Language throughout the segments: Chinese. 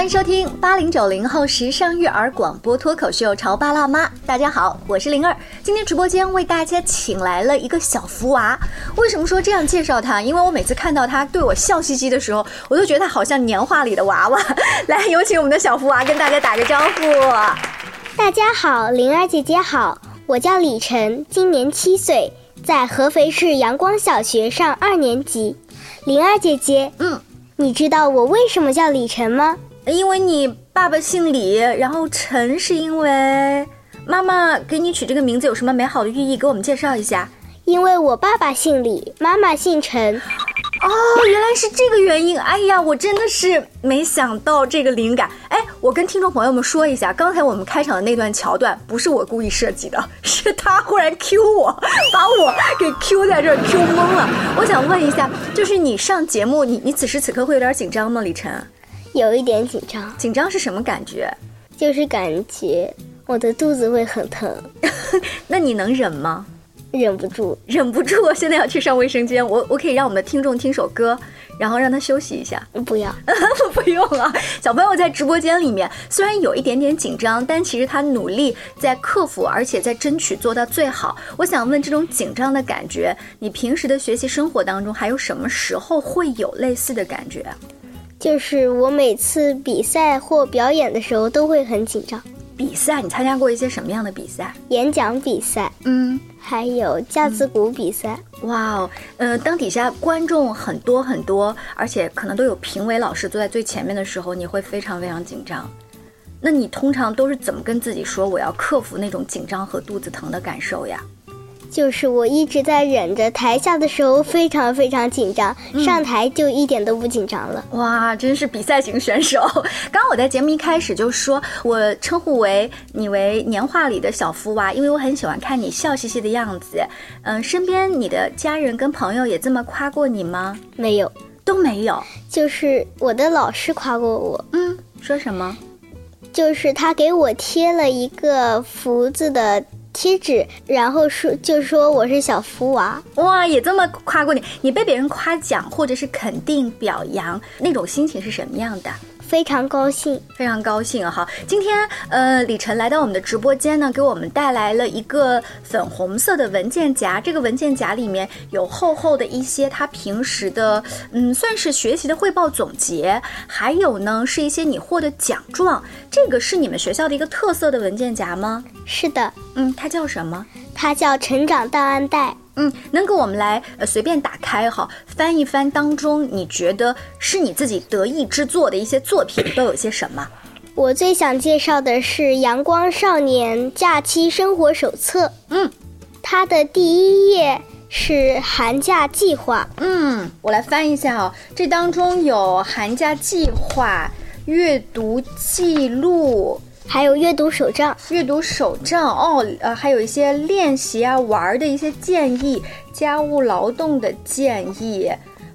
欢迎收听八零九零后时尚育儿广播脱口秀《潮爸辣妈》。大家好，我是灵儿。今天直播间为大家请来了一个小福娃。为什么说这样介绍他？因为我每次看到他对我笑嘻嘻的时候，我都觉得他好像年画里的娃娃。来，有请我们的小福娃跟大家打个招呼。大家好，灵儿姐姐好，我叫李晨，今年七岁，在合肥市阳光小学上二年级。灵儿姐姐，嗯，你知道我为什么叫李晨吗？因为你爸爸姓李，然后陈是因为妈妈给你取这个名字有什么美好的寓意？给我们介绍一下。因为我爸爸姓李，妈妈姓陈。哦，原来是这个原因。哎呀，我真的是没想到这个灵感。哎，我跟听众朋友们说一下，刚才我们开场的那段桥段不是我故意设计的，是他忽然 Q 我，把我给 Q 在这儿 Q 懵了。我想问一下，就是你上节目，你你此时此刻会有点紧张吗？李晨，有一点紧张，紧张是什么感觉？就是感觉我的肚子会很疼，那你能忍吗？忍不住。忍不住，现在要去上卫生间。我我可以让我们的听众听首歌，然后让他休息一下。不要，不用啊，小朋友在直播间里面虽然有一点点紧张，但其实他努力在克服，而且在争取做到最好。我想问，这种紧张的感觉，你平时的学习生活当中还有什么时候会有类似的感觉？就是我每次比赛或表演的时候都会很紧张。比赛，你参加过一些什么样的比赛？演讲比赛，嗯，还有架子鼓比赛。哇哦，呃，当底下观众很多很多，而且可能都有评委老师坐在最前面的时候，你会非常非常紧张。那你通常都是怎么跟自己说我要克服那种紧张和肚子疼的感受呀？就是我一直在忍着，台下的时候非常非常紧张，上台就一点都不紧张了。哇，真是比赛型选手！刚刚我在节目一开始就说，我称呼为你为年画里的小福娃，因为我很喜欢看你笑嘻嘻的样子。嗯，身边你的家人跟朋友也这么夸过你吗？没有，都没有。就是我的老师夸过我，嗯，说什么？就是他给我贴了一个福字的贴纸，然后说就说我是小福娃。哇，也这么夸过你？你被别人夸奖或者是肯定表扬，那种心情是什么样的？非常高兴，非常高兴哈！今天呃，李晨来到我们的直播间呢，给我们带来了一个粉红色的文件夹。这个文件夹里面有厚厚的一些他平时的，嗯，算是学习的汇报总结，还有呢是一些你获的奖状。这个是你们学校的一个特色的文件夹吗？是的，嗯，它叫什么？它叫成长档案袋。嗯，能给我们来呃随便打开哈，翻一翻当中，你觉得是你自己得意之作的一些作品都有些什么？我最想介绍的是《阳光少年假期生活手册》。嗯，它的第一页是寒假计划。嗯，我来翻一下哦，这当中有寒假计划、阅读记录。还有阅读手账，阅读手账哦，呃，还有一些练习啊、玩儿的一些建议，家务劳动的建议，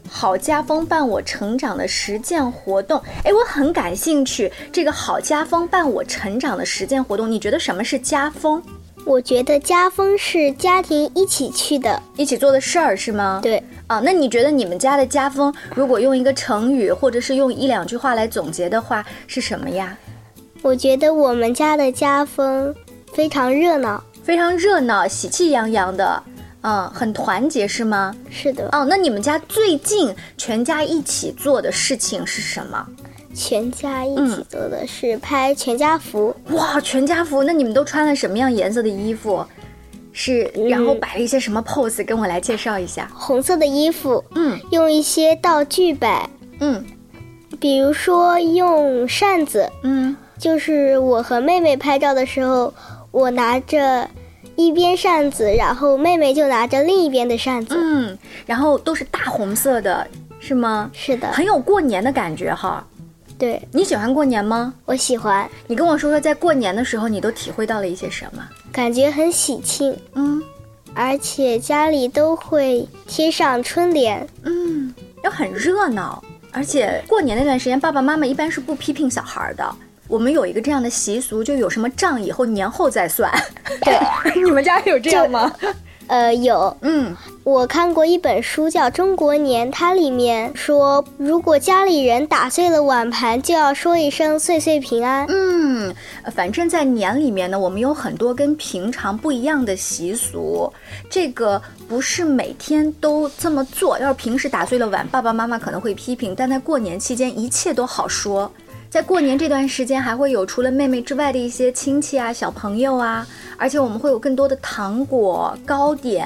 好家风伴我成长的实践活动。哎，我很感兴趣，这个好家风伴我成长的实践活动，你觉得什么是家风？我觉得家风是家庭一起去的，一起做的事儿是吗？对。啊，那你觉得你们家的家风，如果用一个成语或者是用一两句话来总结的话，是什么呀？我觉得我们家的家风非常热闹，非常热闹，喜气洋洋的，嗯，很团结，是吗？是的。哦，那你们家最近全家一起做的事情是什么？全家一起做的是拍全家福。哇，全家福！那你们都穿了什么样颜色的衣服？是，然后摆了一些什么 pose？跟我来介绍一下。红色的衣服，嗯，用一些道具摆，嗯，比如说用扇子，嗯。就是我和妹妹拍照的时候，我拿着一边扇子，然后妹妹就拿着另一边的扇子。嗯，然后都是大红色的，是吗？是的，很有过年的感觉哈。对，你喜欢过年吗？我喜欢。你跟我说说，在过年的时候，你都体会到了一些什么？感觉很喜庆。嗯，而且家里都会贴上春联。嗯，又很热闹。而且过年那段时间，爸爸妈妈一般是不批评小孩的。我们有一个这样的习俗，就有什么账以后年后再算。对，你们家有这样吗？呃，有，嗯，我看过一本书叫《中国年》，它里面说，如果家里人打碎了碗盘，就要说一声“岁岁平安”。嗯，反正，在年里面呢，我们有很多跟平常不一样的习俗，这个不是每天都这么做。要是平时打碎了碗，爸爸妈妈可能会批评，但在过年期间，一切都好说。在过年这段时间，还会有除了妹妹之外的一些亲戚啊、小朋友啊，而且我们会有更多的糖果、糕点、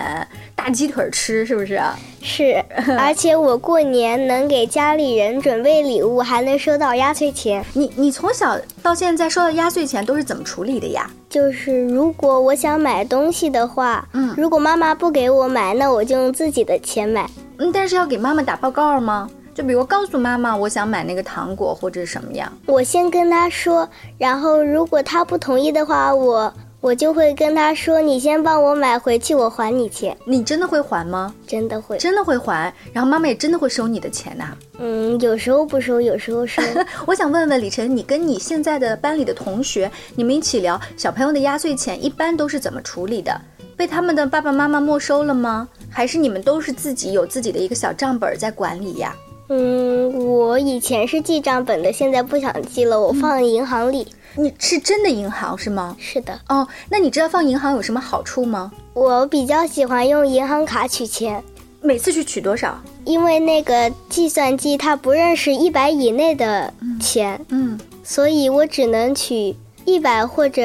大鸡腿吃，是不是？是，而且我过年能给家里人准备礼物，还能收到压岁钱。你你从小到现在收到压岁钱都是怎么处理的呀？就是如果我想买东西的话，嗯如果妈妈不给我买，那我就用自己的钱买。嗯，但是要给妈妈打报告吗？就比如告诉妈妈我想买那个糖果或者什么样。我先跟他说，然后如果他不同意的话，我我就会跟他说，你先帮我买回去，我还你钱。你真的会还吗？真的会，真的会还，然后妈妈也真的会收你的钱呐、嗯，有时候不收，有时候收。我想问问李晨，你跟你现在的班里的同学，你们一起聊小朋友的压岁钱一般都是怎么处理的？被他们的爸爸妈妈没收了吗？还是你们都是自己有自己的一个小账本在管理呀？嗯，我以前是记账本的，现在不想记了，我放银行里。你是真的银行是吗？是的，哦，那你知道放银行有什么好处吗？我比较喜欢用银行卡取钱，每次去取多少？因为那个计算机它不认识一百以内的钱，嗯所以我只能取一百或者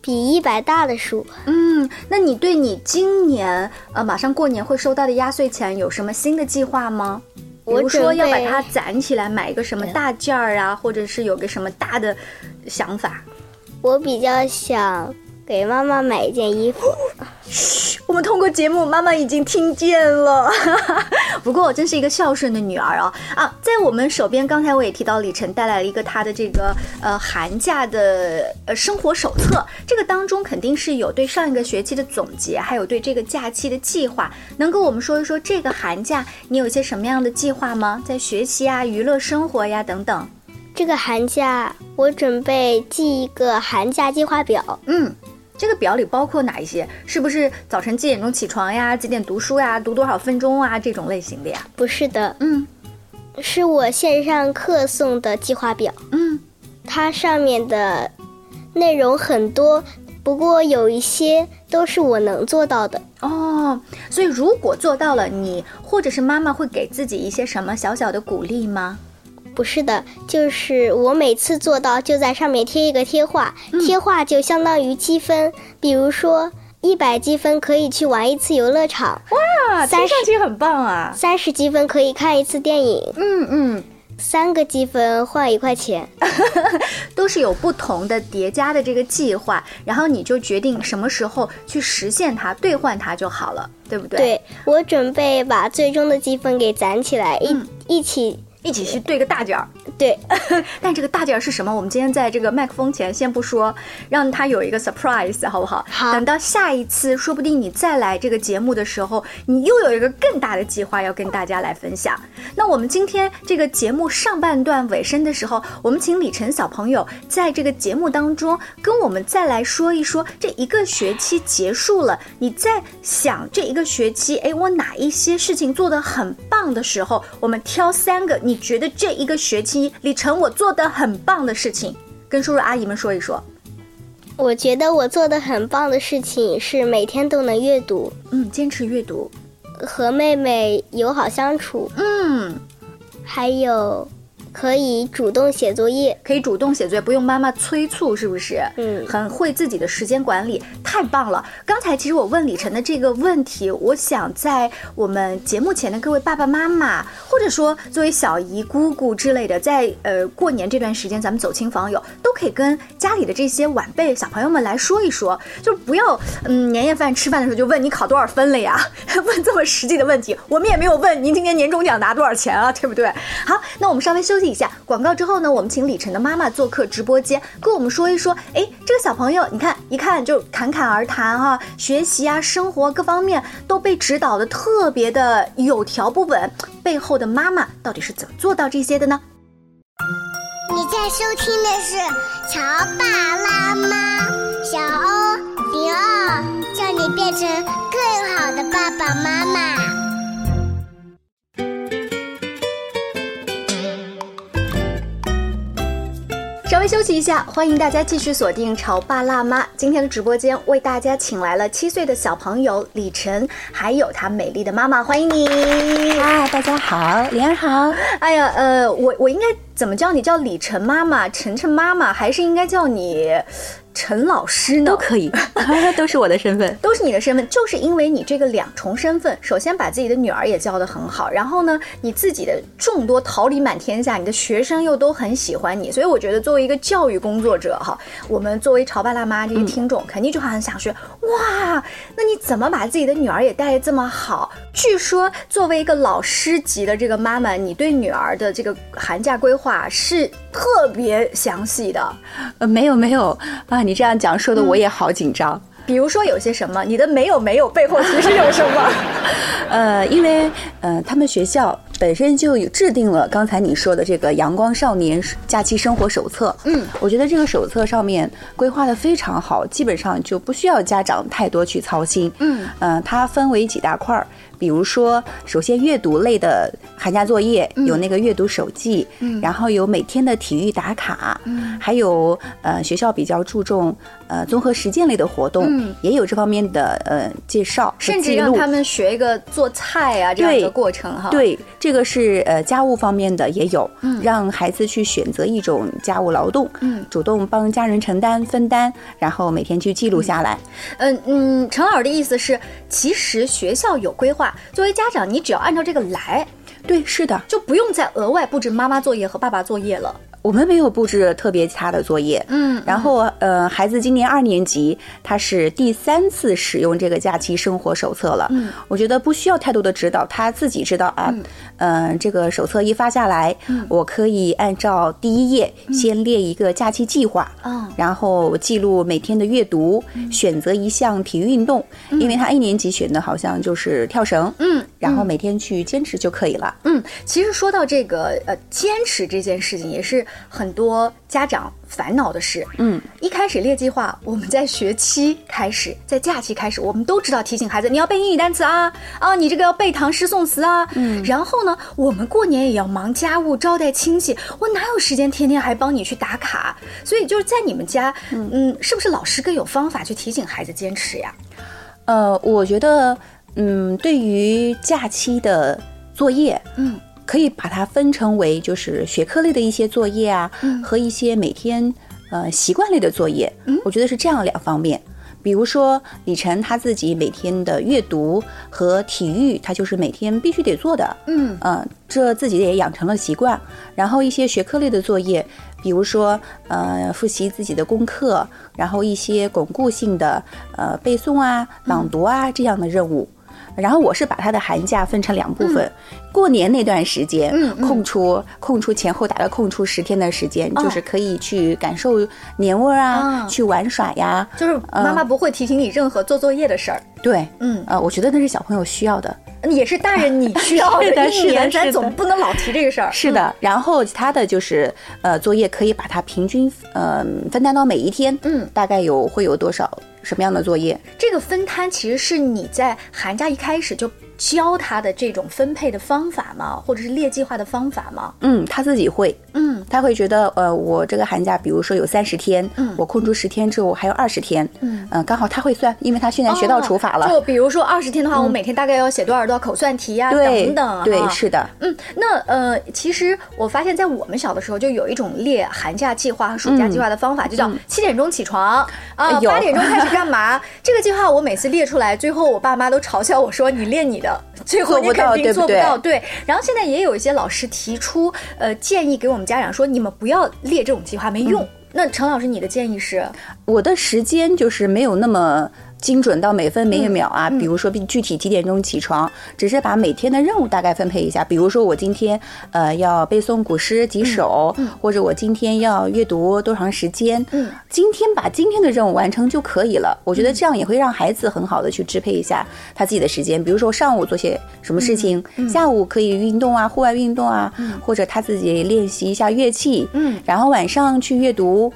比一百大的数。嗯，那你对你今年呃马上过年会收到的压岁钱有什么新的计划吗？比我如说要把它攒起来，买一个什么大件儿啊，或者是有个什么大的想法。我比较想给妈妈买一件衣服。我们通过节目，妈妈已经听见了。不过我真是一个孝顺的女儿啊啊！在我们手边，刚才我也提到李晨带来了一个他的这个呃寒假的呃生活手册，这个当中肯定是有对上一个学期的总结，还有对这个假期的计划。能跟我们说一说这个寒假你有一些什么样的计划吗？在学习啊、娱乐生活呀等等。这个寒假我准备记一个寒假计划表。嗯，这个表里包括哪一些？是不是早晨几点钟起床呀？几点读书呀？读多少分钟啊？这种类型的呀？不是的，嗯是我线上课送的计划表，嗯。它上面的内容很多，不过有一些都是我能做到的。哦，所以如果做到了，你或者是妈妈会给自己一些什么小小的鼓励吗？不是的，就是我每次做到就在上面贴一个贴画，贴画就相当于积分。比如说一百积分可以去玩一次游乐场，哇，三十听上去很棒啊！三十积分可以看一次电影，嗯嗯，三个积分换一块钱。都是有不同的叠加的这个计划，然后你就决定什么时候去实现它、兑换它就好了，对不对？，对我准备把最终的积分给攒起来，一、嗯一起一起去对个大卷儿。对。但这个大卷儿是什么？我们今天在这个麦克风前先不说，让他有一个 surprise，好不好？好等到下一次，说不定你再来这个节目的时候，你又有一个更大的计划要跟大家来分享。那我们今天这个节目上半段尾声的时候，我们请李晨小朋友在这个节目当中跟我们再来说一说，这一个学期结束了，你在想这一个学期，哎，我哪一些事情做得很棒的时候，我们挑三个你觉得这一个学期李晨我做的很棒的事情，跟叔叔阿姨们说一说。我觉得我做的很棒的事情是每天都能阅读，嗯，坚持阅读。和妹妹友好相处，嗯，还有可以主动写作业。可以主动写作业，不用妈妈催促，是不是？嗯很会自己的时间管理，太棒了。刚才其实我问李晨的这个问题，我想在我们节目前的各位爸爸妈妈，或者说作为小姨、姑姑之类的，在呃过年这段时间，咱们走亲访友，都可以跟家里的这些晚辈小朋友们来说一说，就不要嗯年夜饭吃饭的时候就问你考多少分了呀，问这么实际的问题，我们也没有问您今年年终奖拿多少钱啊，对不对？好，那我们稍微休息一下，广告之后呢，我们请李晨的妈妈做客直播间，跟我们说一说，哎，这个小朋友，你看一看就侃侃而谈哈、学习啊、生活各方面都被指导的特别的有条不紊，背后的妈妈到底是怎么做到这些的呢？你在收听的是《乔爸拉妈》，小欧零二，叫你变成更好的爸爸妈妈。稍微休息一下，欢迎大家继续锁定《潮爸辣妈》。今天的直播间为大家请来了七岁的小朋友李晨，还有他美丽的妈妈，欢迎你！嗨，大家好，莲儿好。哎呀，呃，我我应该怎么叫你？叫李晨妈妈、晨晨妈妈，还是应该叫你陈老师呢？都可以，都是我的身份。都是你的身份，就是因为你这个两重身份，首先把自己的女儿也教得很好，然后呢，你自己的众多桃李满天下，你的学生又都很喜欢你，所以我觉得作为一个教育工作者哈，我们作为潮爸辣妈这些听众，肯定就很想说，哇，那你怎么把自己的女儿也带得这么好？据说作为一个老师级的这个妈妈，你对女儿的这个寒假规划是特别详细的。呃，没有没有啊，你这样讲说的我也好紧张。比如说有些什么，你的没有没有背后其实有什么？呃，因为呃，他们学校本身就有制定了刚才你说的这个阳光少年假期生活手册。嗯，我觉得这个手册上面规划的非常好，基本上就不需要家长太多去操心。嗯，呃，它分为几大块儿。比如说，首先阅读类的寒假作业有那个阅读手记，嗯。然后有每天的体育打卡，嗯。还有呃学校比较注重呃综合实践类的活动，嗯。也有这方面的呃介绍甚至。让他们学一个做菜啊这样的过程哈。，对，这个是呃家务方面的也有，嗯。让孩子去选择一种家务劳动，嗯。主动帮家人承担分担，然后每天去记录下来。嗯嗯，陈老师的意思是，其实学校有规划，作为家长，你只要按照这个来，对，是的，就不用再额外布置妈妈作业和爸爸作业了。我们没有布置特别其他的作业，嗯然后呃，孩子今年二年级，他是第三次使用这个假期生活手册了。嗯，我觉得不需要太多的指导，他自己知道啊。嗯、这个手册一发下来，嗯我可以按照第一页先列一个假期计划。嗯然后记录每天的阅读，选择一项体育运动，因为他一年级选的好像就是跳绳，嗯然后每天去坚持就可以了。嗯，其实说到这个呃坚持这件事情，也是很多家长烦恼的事。嗯，一开始列计划，我们在学期开始，在假期开始，我们都知道提醒孩子你要背英语单词啊，啊，你这个要背唐诗宋词啊。嗯，然后呢，我们过年也要忙家务、招待亲戚，我哪有时间天天还帮你去打卡？所以就是在你们家，嗯，是不是老师更有方法去提醒孩子坚持呀？呃，我觉得，嗯，对于假期的作业，嗯，可以把它分成为就是学科类的一些作业啊，嗯和一些每天呃习惯类的作业。嗯我觉得是这样两方面。比如说李晨他自己每天的阅读和体育，他就是每天必须得做的。嗯嗯，这自己也养成了习惯。然后一些学科类的作业，比如说呃复习自己的功课，然后一些巩固性的呃背诵啊、朗读啊这样的任务。然后我是把他的寒假分成两部分，过年那段时间，嗯嗯空出空出前后大概空出十天的时间，哦就是可以去感受年味儿啊，哦去玩耍呀。就是妈妈不会提醒你任何做作业的事儿。对，嗯呃，我觉得那是小朋友需要的。也是大人你需要 是的一年咱总不能老提这个事儿。是的，然后其他的就是呃作业可以把它平均呃分担到每一天，嗯大概有会有多少什么样的作业？这个分摊其实是你在寒假一开始就教他的这种分配的方法吗？或者是列计划的方法吗？嗯，他自己会，嗯他会觉得呃我这个寒假比如说有三十天，嗯我空出十天之后我还有二十天，嗯呃刚好他会算，因为他现在学到除法了。就比如说二十天的话，我每天大概要写多少多少口算题呀、对等等。对是的，嗯，那呃，其实我发现，在我们小的时候就有一种列寒假计划和暑假计划的方法，就叫七点钟起床啊，有八点钟开始干嘛？这个计划我每次列出来，最后我爸妈都嘲笑我说：“你列你的，最后你做不到肯定对不对做不到。”对。然后现在也有一些老师提出呃建议给我们家长说：“你们不要列这种计划，没用。那陈老师，你的建议是？我的时间就是没有那么精准到每分每秒啊，嗯比如说具体几点钟起床，只是把每天的任务大概分配一下。比如说我今天呃要背诵古诗几首，或者我今天要阅读多长时间，嗯，今天把今天的任务完成就可以了。我觉得这样也会让孩子很好的去支配一下他自己的时间。比如说上午做些什么事情，下午可以运动啊，户外运动啊，或者他自己练习一下乐器，嗯，然后晚上去阅读。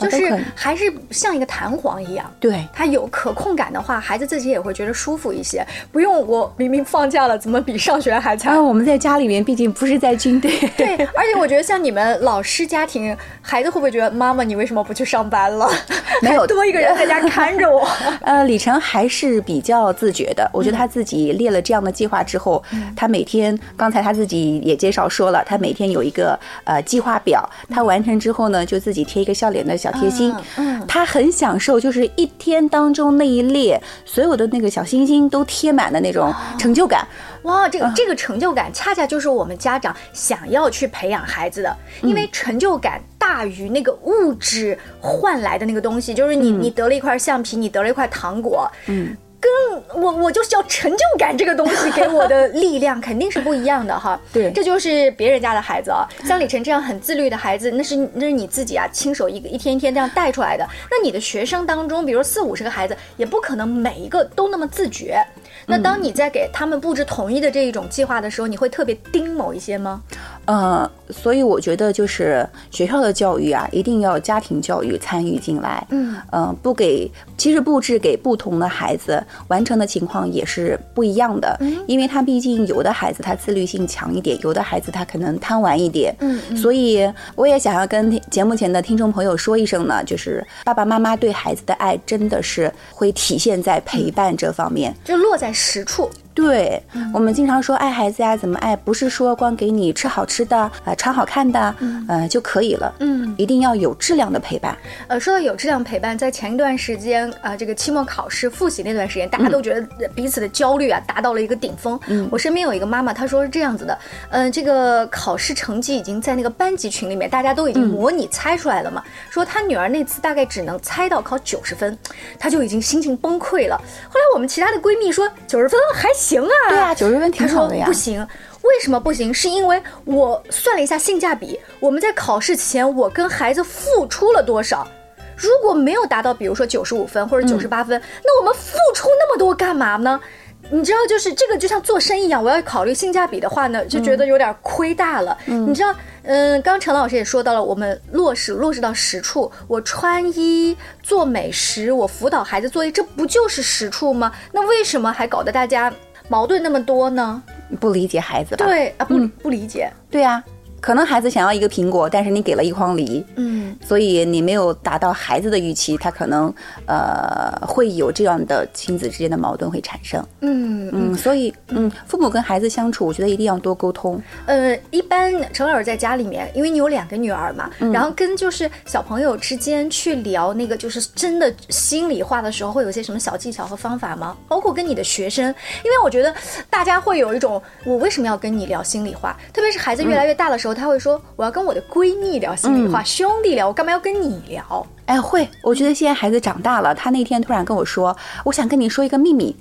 就是还是像一个弹簧一样。对，它有可控感的话，孩子自己也会觉得舒服一些，不用我明明放假了，怎么比上学还惨啊，？我们在家里面毕竟不是在军队，对，而且我觉得像你们老师家庭，孩子会不会觉得妈妈你为什么不去上班了？没有多一个人在家看着我。呃，李晨还是比较自觉的。我觉得他自己列了这样的计划之后，他每天，刚才他自己也介绍说了，他每天有一个呃计划表，他完成之后呢，就自己贴一个笑脸的小贴心。嗯他很享受，就是一天当中那一列所有的那个小星星都贴满的那种成就感。哇，这个这个成就感，恰恰就是我们家长想要去培养孩子的，因为成就感大于那个物质换来的那个东西，就是你你得了一块橡皮，你得了一块糖果，嗯。跟我我就是要成就感这个东西给我的力量肯定是不一样的哈。对这就是别人家的孩子啊，像李晨这样很自律的孩子，那是那是你自己啊亲手一个一天一天这样带出来的。那你的学生当中，比如四五十个孩子，也不可能每一个都那么自觉。那当你在给他们布置统一的这一种计划的时候，你会特别盯某一些吗？呃，所以我觉得就是学校的教育啊，一定要家庭教育参与进来。嗯，呃，不给，其实布置给不同的孩子完成的情况也是不一样的，因为他毕竟有的孩子他自律性强一点，有的孩子他可能贪玩一点。嗯嗯所以我也想要跟听节目前的听众朋友说一声呢，就是爸爸妈妈对孩子的爱真的是会体现在陪伴这方面。就落在实处。对、我们经常说爱孩子呀，怎么爱？不是说光给你吃好吃的，呃，穿好看的，呃就可以了。嗯，一定要有质量的陪伴。呃，说到有质量陪伴，在前一段时间啊、呃这个期末考试复习那段时间，大家都觉得彼此的焦虑啊达到了一个顶峰。嗯，我身边有一个妈妈，她说是这样子的，嗯、这个考试成绩已经在那个班级群里面，大家都已经模拟猜出来了嘛，说她女儿那次大概只能猜到考九十分，她就已经心情崩溃了。后来我们其他的闺蜜说九十分还行啊，对啊九十分挺好的呀不行。为什么不行？是因为我算了一下性价比，我们在考试前我跟孩子付出了多少。如果没有达到，比如说九十五分或者九十八分，那我们付出那么多干嘛呢？你知道，就是这个就像做生意一样，我要考虑性价比的话呢，就觉得有点亏大了。你知道，嗯，刚刚陈老师也说到了，我们落实落实到实处，我穿衣、做美食，我辅导孩子作业，这不就是实处吗？那为什么还搞得大家矛盾那么多呢？不理解孩子吧？对啊，不、不理解。对啊，可能孩子想要一个苹果，但是你给了一筐梨，嗯，所以你没有达到孩子的预期，他可能呃会有这样的亲子之间的矛盾会产生。嗯嗯，所以嗯，父母跟孩子相处，我觉得一定要多沟通。呃，一般陈老师在家里面，因为你有两个女儿嘛，然后跟就是小朋友之间去聊那个就是真的心里话的时候，会有些什么小技巧和方法吗？包括跟你的学生，因为我觉得大家会有一种我为什么要跟你聊心里话？特别是孩子越来越大的时候，他会说我要跟我的闺蜜聊心里话，兄弟聊，我干嘛要跟你聊？哎，会，我觉得现在孩子长大了，他那天突然跟我说，我想跟你说一个秘密。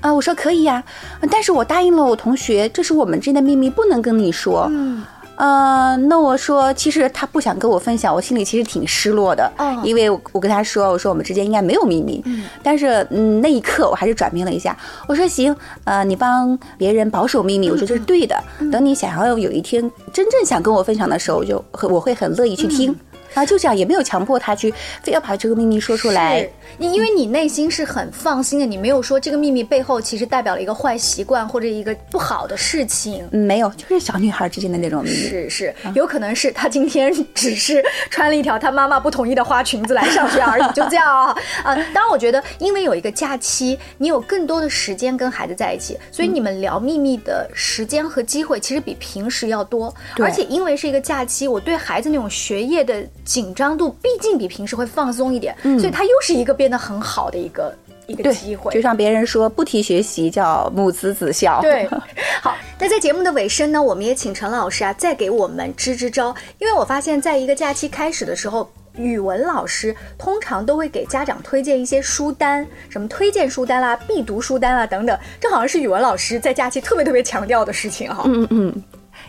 啊，我说可以呀、但是我答应了我同学，这是我们之间的秘密，不能跟你说。嗯，呃，那我说，其实他不想跟我分享，我心里其实挺失落的，哦因为我我跟他说，我说我们之间应该没有秘密，嗯但是嗯，那一刻我还是转变了一下，我说行，呃，你帮别人保守秘密，我说这是对的，等你想要有一天真正想跟我分享的时候，我就很我会很乐意去听。啊，就这样，也没有强迫他去非要把这个秘密说出来。你因为你内心是很放心的，你没有说这个秘密背后其实代表了一个坏习惯或者一个不好的事情。嗯，没有，就是小女孩之间的那种秘密。是是，有可能是她今天只是穿了一条她妈妈不同意的花裙子来上学而已，就这样啊啊！当然，我觉得因为有一个假期，你有更多的时间跟孩子在一起，所以你们聊秘密的时间和机会其实比平时要多。而且因为是一个假期，我对孩子那种学业的紧张度毕竟比平时会放松一点，所以它又是一个变得很好的一个一个机会，。就像别人说，不提学习叫母慈子孝。对，好，那在节目的尾声呢，我们也请陈老师啊，再给我们支支招，因为我发现，在一个假期开始的时候。语文老师通常都会给家长推荐一些书单，什么推荐书单啦、必读书单啦等等，这好像是语文老师在假期特别特别强调的事情哈。嗯嗯，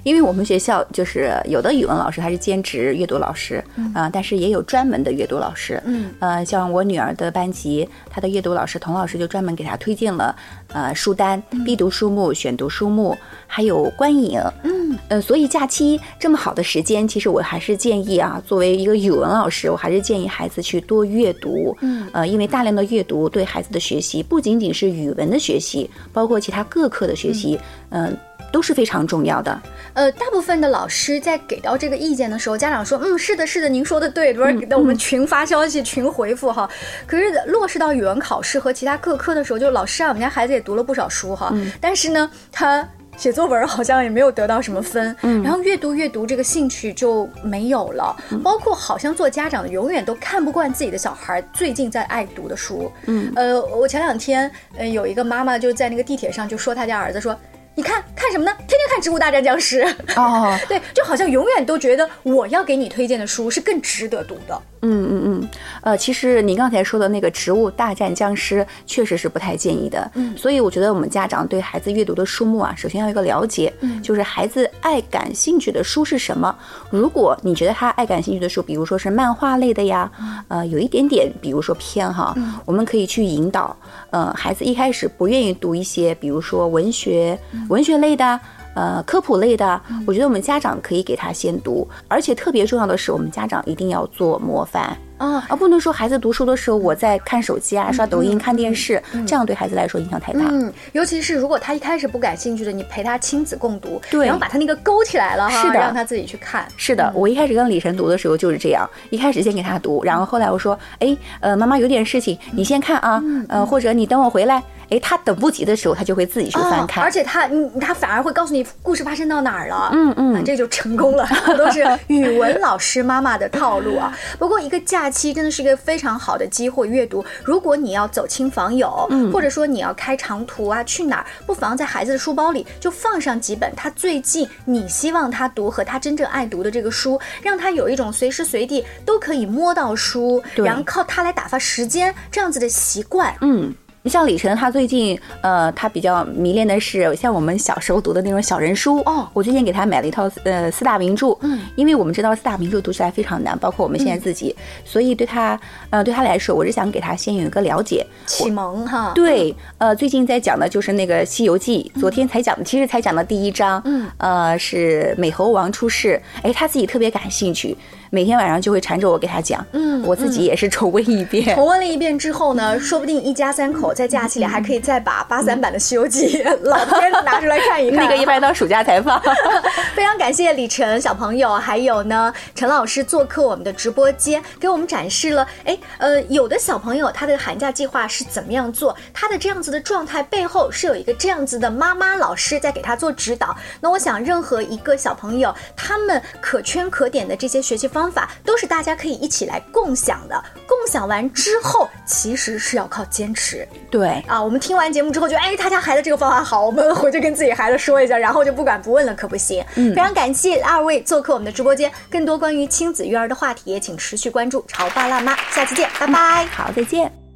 因为我们学校就是有的语文老师他是兼职阅读老师，啊、但是也有专门的阅读老师。嗯，呃，像我女儿的班级，她的阅读老师童老师就专门给她推荐了呃书单、必读书目、选读书目，还有观影。嗯，呃，所以假期这么好的时间，其实我还是建议啊，作为一个语文老师，我还是建议孩子去多阅读。嗯，呃，因为大量的阅读对孩子的学习，不仅仅是语文的学习，包括其他各科的学习，嗯、都是非常重要的。呃，大部分的老师在给到这个意见的时候，家长说，嗯，是的，是的，您说的对，多少给到我们群发消息、群回复哈。可是落实到语文考试和其他各科的时候，就老师啊，我们家孩子也读了不少书哈，但是呢，他。写作文好像也没有得到什么分，嗯，然后阅读阅读这个兴趣就没有了，包括好像做家长的永远都看不惯自己的小孩最近在爱读的书，嗯，呃，我前两天呃有一个妈妈就在那个地铁上就说她家儿子说。你看看什么呢？天天看《植物大战僵尸》哦，对，就好像永远都觉得我要给你推荐的书是更值得读的。嗯嗯嗯，呃，其实您刚才说的那个《植物大战僵尸》确实是不太建议的。嗯，所以我觉得我们家长对孩子阅读的书目啊，首先要有一个了解，嗯，就是孩子爱感兴趣的书是什么。如果你觉得他爱感兴趣的书，比如说是漫画类的呀，呃，有一点点，比如说偏哈，我们可以去引导。呃，孩子一开始不愿意读一些，比如说文学、文学类的。呃，科普类的，我觉得我们家长可以给他先读，而且特别重要的是，我们家长一定要做模范啊，而不能说孩子读书的时候我在看手机啊、刷抖音、看电视，这样对孩子来说影响太大。嗯，尤其是如果他一开始不感兴趣的，你陪他亲子共读，对然后把他那个勾起来了哈，是的让他自己去看。是的，我一开始跟李晨读的时候就是这样，一开始先给他读，然后后来我说，哎，呃，妈妈有点事情，你先看啊，呃，或者你等我回来。哎，他等不及的时候，他就会自己去翻看，哦而且他，嗯，他反而会告诉你故事发生到哪儿了，嗯嗯啊这就成功了，都是语文老师妈妈的套路啊。不过一个假期真的是一个非常好的机会阅读，如果你要走亲访友，嗯或者说你要开长途啊，去哪儿，不妨在孩子的书包里就放上几本他最近你希望他读和他真正爱读的这个书，让他有一种随时随地都可以摸到书，然后靠它来打发时间这样子的习惯。嗯。你像李晨，他最近呃，他比较迷恋的是像我们小时候读的那种小人书哦我最近给他买了一套呃四大名著，嗯，因为我们知道四大名著读起来非常难，包括我们现在自己，所以对他呃对他来说，我是想给他先有一个了解。启蒙哈，对，呃，最近在讲的就是那个《西游记》，昨天才讲的，其实才讲的第一章，嗯，呃，是美猴王出世，哎，他自己特别感兴趣，每天晚上就会缠着我给他讲，嗯我自己也是重温一遍，重温了一遍之后呢，说不定一家三口在假期里还可以再把八三版的《西游记》老片子拿出来看一看。那个一般到暑假才放。非常感谢李晨小朋友，还有呢陈老师做客我们的直播间，给我们展示了，哎，呃，有的小朋友他的寒假计划是怎么样做，他的这样子的状态背后是有一个这样子的妈妈老师在给他做指导。那我想，任何一个小朋友，他们可圈可点的这些学习方法，都是大家可以一起来共享的。共享完之后，其实是要靠坚持。对，啊，我们听完节目之后觉得，哎，他家孩子这个方法好，我们回去跟自己孩子说一下，然后就不管不问了，可不行。嗯，非常感谢二位做客我们的直播间，更多关于亲子育儿的话题，也请持续关注潮爸辣妈，下期见，拜拜。好，再见。